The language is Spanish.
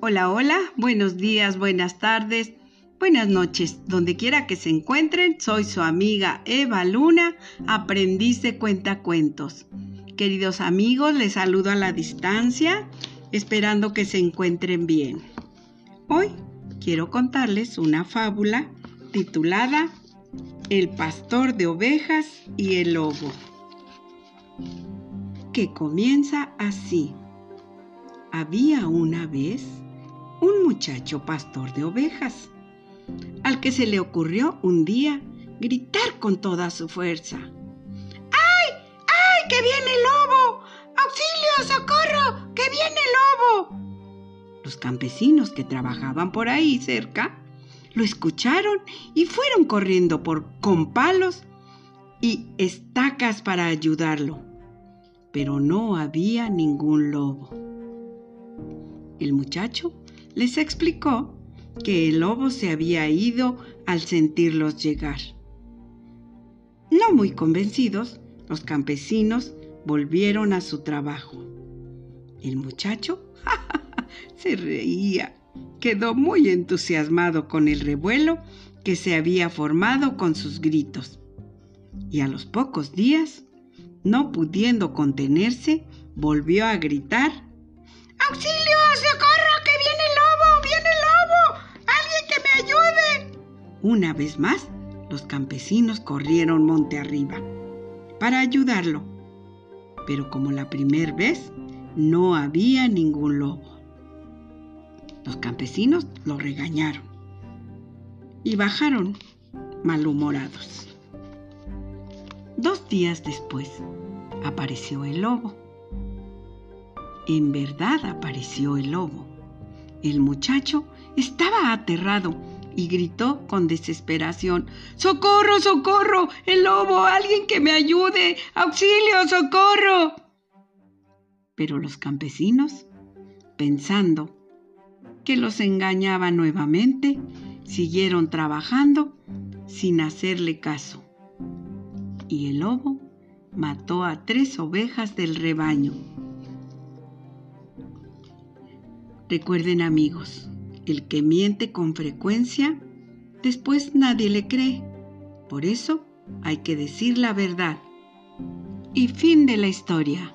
Hola, hola, buenos días, buenas tardes, buenas noches, donde quiera que se encuentren, soy su amiga Eva Luna, aprendiz de cuentacuentos. Queridos amigos, les saludo a la distancia, esperando que se encuentren bien. Hoy quiero contarles una fábula titulada El pastor de ovejas y el lobo, que comienza así. Había una vez un muchacho pastor de ovejas, al que se le ocurrió un día gritar con toda su fuerza. ¡Ay! ¡Ay! ¡Que viene el lobo! ¡Auxilio! ¡Socorro! ¡Que viene el lobo! Los campesinos que trabajaban por ahí cerca lo escucharon y fueron corriendo por con palos y estacas para ayudarlo. Pero no había ningún lobo. El muchacho les explicó que el lobo se había ido al sentirlos llegar. No muy convencidos, los campesinos volvieron a su trabajo. El muchacho se reía, quedó muy entusiasmado con el revuelo que se había formado con sus gritos. Y a los pocos días, no pudiendo contenerse, volvió a gritar ¡Auxilio! Una vez más, los campesinos corrieron monte arriba para ayudarlo. Pero como la primera vez, no había ningún lobo. Los campesinos lo regañaron y bajaron malhumorados. Dos días después apareció el lobo. En verdad apareció el lobo. El muchacho estaba aterrado y gritó con desesperación, ¡Socorro, socorro! ¡El lobo! ¡Alguien que me ayude! ¡Auxilio, socorro! Pero los campesinos, pensando que los engañaba nuevamente, siguieron trabajando sin hacerle caso. Y el lobo mató a tres ovejas del rebaño. Recuerden amigos, el que miente con frecuencia, después nadie le cree. Por eso hay que decir la verdad. Y fin de la historia.